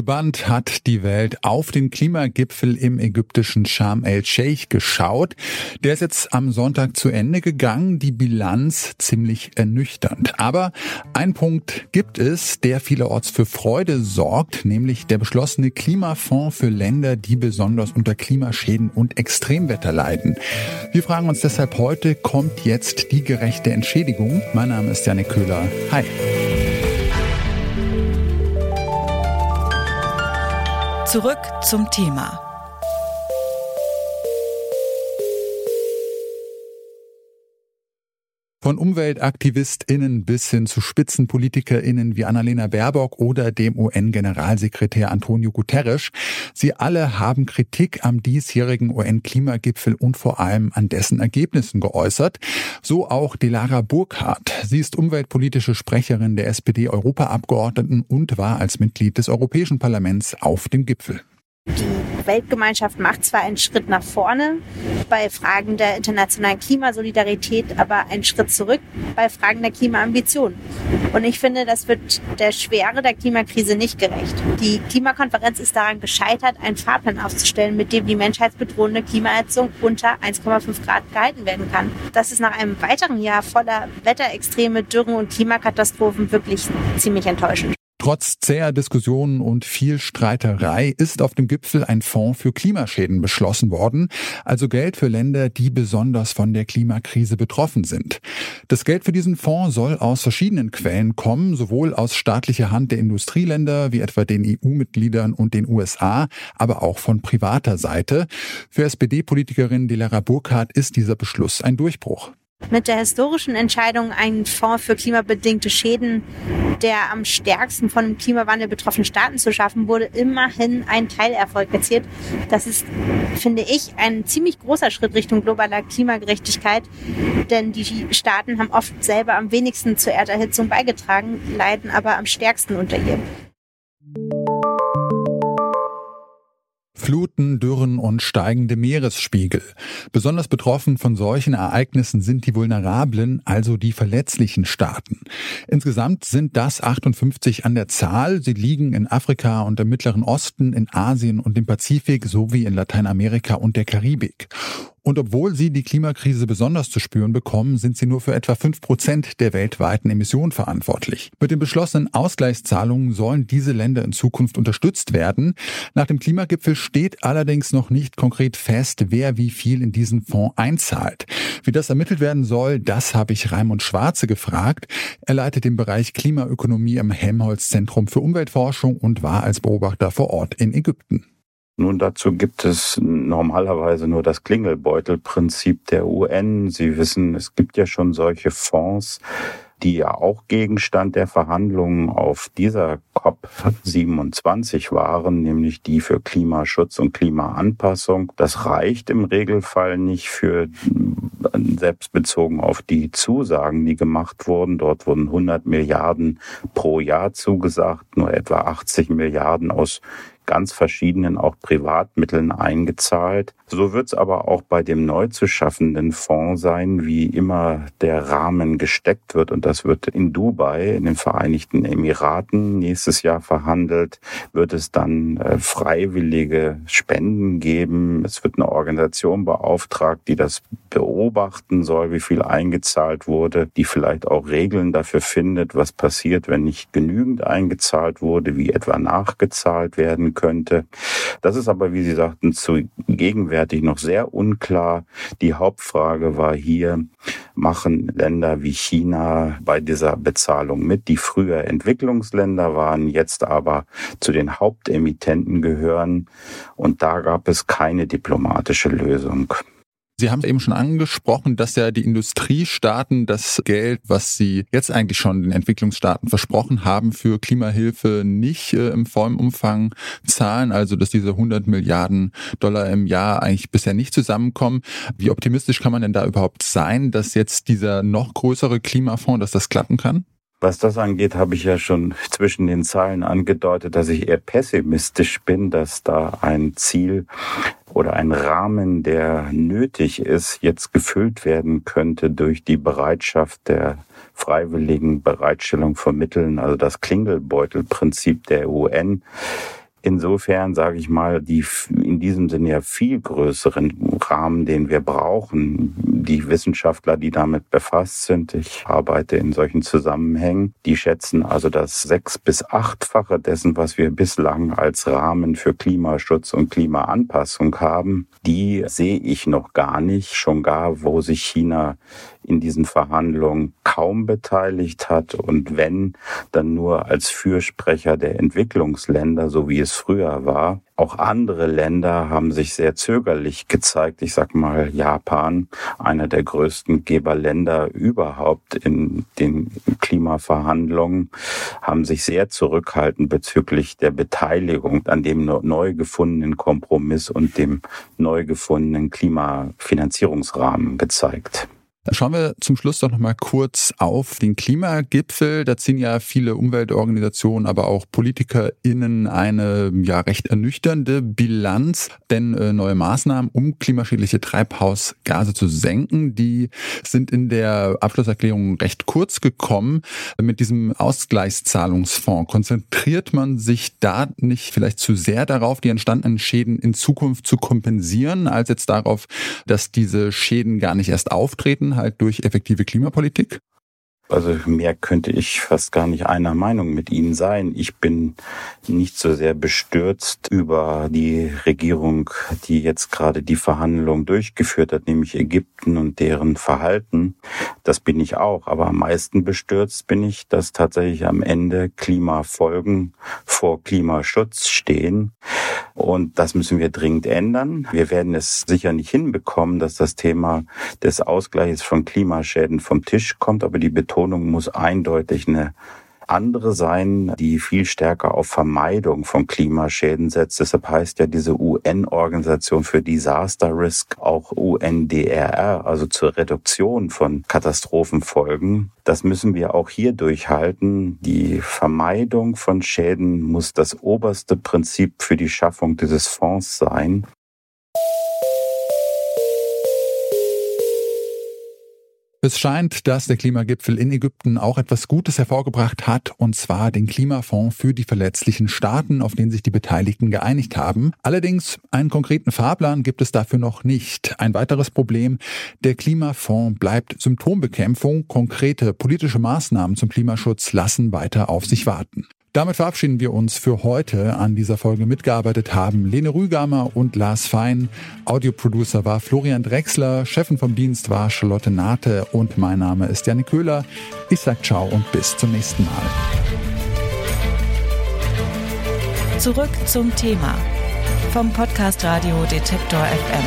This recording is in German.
Gebannt hat die Welt auf den Klimagipfel im ägyptischen Sharm el-Sheikh geschaut. Der ist jetzt am Sonntag zu Ende gegangen. Die Bilanz ziemlich ernüchternd. Aber ein Punkt gibt es, der vielerorts für Freude sorgt, nämlich der beschlossene Klimafonds für Länder, die besonders unter Klimaschäden und Extremwetter leiden. Wir fragen uns deshalb heute, kommt jetzt die gerechte Entschädigung? Mein Name ist Janik Köhler. Hi. Zurück zum Thema. Von UmweltaktivistInnen bis hin zu SpitzenpolitikerInnen wie Annalena Baerbock oder dem UN-Generalsekretär Antonio Guterres. Sie alle haben Kritik am diesjährigen UN-Klimagipfel und vor allem an dessen Ergebnissen geäußert. So auch Delara Burkhardt. Sie ist umweltpolitische Sprecherin der SPD-Europaabgeordneten und war als Mitglied des Europäischen Parlaments auf dem Gipfel. Die Weltgemeinschaft macht zwar einen Schritt nach vorne bei Fragen der internationalen Klimasolidarität, aber einen Schritt zurück bei Fragen der Klimaambition. Und ich finde, das wird der Schwere der Klimakrise nicht gerecht. Die Klimakonferenz ist daran gescheitert, einen Fahrplan aufzustellen, mit dem die menschheitsbedrohende Klimaerhitzung unter 1,5 Grad gehalten werden kann. Das ist nach einem weiteren Jahr voller Wetterextreme, Dürren und Klimakatastrophen wirklich ziemlich enttäuschend. Trotz zäher Diskussionen und viel Streiterei ist auf dem Gipfel ein Fonds für Klimaschäden beschlossen worden, also Geld für Länder, die besonders von der Klimakrise betroffen sind. Das Geld für diesen Fonds soll aus verschiedenen Quellen kommen, sowohl aus staatlicher Hand der Industrieländer wie etwa den EU-Mitgliedern und den USA, aber auch von privater Seite. Für SPD-Politikerin Delara Burkhardt ist dieser Beschluss ein Durchbruch. Mit der historischen Entscheidung, einen Fonds für klimabedingte Schäden der am stärksten von dem Klimawandel betroffenen Staaten zu schaffen, wurde immerhin ein Teilerfolg erzielt. Das ist, finde ich, ein ziemlich großer Schritt Richtung globaler Klimagerechtigkeit, denn die Staaten haben oft selber am wenigsten zur Erderhitzung beigetragen, leiden aber am stärksten unter ihr. Fluten, Dürren und steigende Meeresspiegel. Besonders betroffen von solchen Ereignissen sind die vulnerablen, also die verletzlichen Staaten. Insgesamt sind das 58 an der Zahl. Sie liegen in Afrika und im Mittleren Osten, in Asien und im Pazifik sowie in Lateinamerika und der Karibik. Und obwohl sie die Klimakrise besonders zu spüren bekommen, sind sie nur für etwa fünf Prozent der weltweiten Emissionen verantwortlich. Mit den beschlossenen Ausgleichszahlungen sollen diese Länder in Zukunft unterstützt werden. Nach dem Klimagipfel steht allerdings noch nicht konkret fest, wer wie viel in diesen Fonds einzahlt. Wie das ermittelt werden soll, das habe ich Raimund Schwarze gefragt. Er leitet den Bereich Klimaökonomie im Helmholtz Zentrum für Umweltforschung und war als Beobachter vor Ort in Ägypten. Nun, dazu gibt es normalerweise nur das Klingelbeutelprinzip der UN. Sie wissen, es gibt ja schon solche Fonds, die ja auch Gegenstand der Verhandlungen auf dieser COP27 waren, nämlich die für Klimaschutz und Klimaanpassung. Das reicht im Regelfall nicht für selbst bezogen auf die Zusagen, die gemacht wurden. Dort wurden 100 Milliarden pro Jahr zugesagt, nur etwa 80 Milliarden aus ganz verschiedenen auch Privatmitteln eingezahlt. So wird es aber auch bei dem neu zu schaffenden Fonds sein, wie immer der Rahmen gesteckt wird. Und das wird in Dubai, in den Vereinigten Emiraten nächstes Jahr verhandelt, wird es dann äh, freiwillige Spenden geben. Es wird eine Organisation beauftragt, die das beobachten soll, wie viel eingezahlt wurde, die vielleicht auch Regeln dafür findet, was passiert, wenn nicht genügend eingezahlt wurde, wie etwa nachgezahlt werden könnte. Das ist aber, wie Sie sagten, zu gegenwärtig noch sehr unklar. Die Hauptfrage war hier, machen Länder wie China bei dieser Bezahlung mit, die früher Entwicklungsländer waren, jetzt aber zu den Hauptemittenten gehören. Und da gab es keine diplomatische Lösung. Sie haben eben schon angesprochen, dass ja die Industriestaaten das Geld, was sie jetzt eigentlich schon den Entwicklungsstaaten versprochen haben für Klimahilfe, nicht äh, im vollen Umfang zahlen. Also, dass diese 100 Milliarden Dollar im Jahr eigentlich bisher nicht zusammenkommen. Wie optimistisch kann man denn da überhaupt sein, dass jetzt dieser noch größere Klimafonds, dass das klappen kann? Was das angeht, habe ich ja schon zwischen den Zeilen angedeutet, dass ich eher pessimistisch bin, dass da ein Ziel oder ein Rahmen, der nötig ist, jetzt gefüllt werden könnte durch die Bereitschaft der freiwilligen Bereitstellung von Mitteln, also das Klingelbeutelprinzip der UN Insofern sage ich mal, die in diesem Sinne ja viel größeren Rahmen, den wir brauchen, die Wissenschaftler, die damit befasst sind, ich arbeite in solchen Zusammenhängen, die schätzen also das sechs- bis achtfache dessen, was wir bislang als Rahmen für Klimaschutz und Klimaanpassung haben, die sehe ich noch gar nicht, schon gar, wo sich China in diesen Verhandlungen kaum beteiligt hat. Und wenn, dann nur als Fürsprecher der Entwicklungsländer, so wie es früher war. Auch andere Länder haben sich sehr zögerlich gezeigt. Ich sag mal Japan, einer der größten Geberländer überhaupt in den Klimaverhandlungen, haben sich sehr zurückhaltend bezüglich der Beteiligung an dem neu gefundenen Kompromiss und dem neu gefundenen Klimafinanzierungsrahmen gezeigt. Schauen wir zum Schluss doch nochmal kurz auf den Klimagipfel. Da ziehen ja viele Umweltorganisationen, aber auch PolitikerInnen eine ja recht ernüchternde Bilanz. Denn äh, neue Maßnahmen, um klimaschädliche Treibhausgase zu senken, die sind in der Abschlusserklärung recht kurz gekommen. Mit diesem Ausgleichszahlungsfonds konzentriert man sich da nicht vielleicht zu sehr darauf, die entstandenen Schäden in Zukunft zu kompensieren, als jetzt darauf, dass diese Schäden gar nicht erst auftreten halt durch effektive Klimapolitik? Also mehr könnte ich fast gar nicht einer Meinung mit Ihnen sein. Ich bin nicht so sehr bestürzt über die Regierung, die jetzt gerade die Verhandlungen durchgeführt hat, nämlich Ägypten und deren Verhalten. Das bin ich auch. Aber am meisten bestürzt bin ich, dass tatsächlich am Ende Klimafolgen vor Klimaschutz stehen. Und das müssen wir dringend ändern. Wir werden es sicher nicht hinbekommen, dass das Thema des Ausgleichs von Klimaschäden vom Tisch kommt, aber die Betonung Betonung muss eindeutig eine andere sein, die viel stärker auf Vermeidung von Klimaschäden setzt. Deshalb heißt ja diese UN-Organisation für Disaster Risk auch UNDRR, also zur Reduktion von Katastrophenfolgen. Das müssen wir auch hier durchhalten. Die Vermeidung von Schäden muss das oberste Prinzip für die Schaffung dieses Fonds sein. Es scheint, dass der Klimagipfel in Ägypten auch etwas Gutes hervorgebracht hat, und zwar den Klimafonds für die verletzlichen Staaten, auf den sich die Beteiligten geeinigt haben. Allerdings einen konkreten Fahrplan gibt es dafür noch nicht. Ein weiteres Problem, der Klimafonds bleibt Symptombekämpfung, konkrete politische Maßnahmen zum Klimaschutz lassen weiter auf sich warten. Damit verabschieden wir uns für heute. An dieser Folge mitgearbeitet haben Lene Rügamer und Lars Fein. Audioproducer war Florian Drexler, Chefin vom Dienst war Charlotte Nate und mein Name ist Janik Köhler. Ich sag ciao und bis zum nächsten Mal. Zurück zum Thema vom Podcast Radio Detektor FM.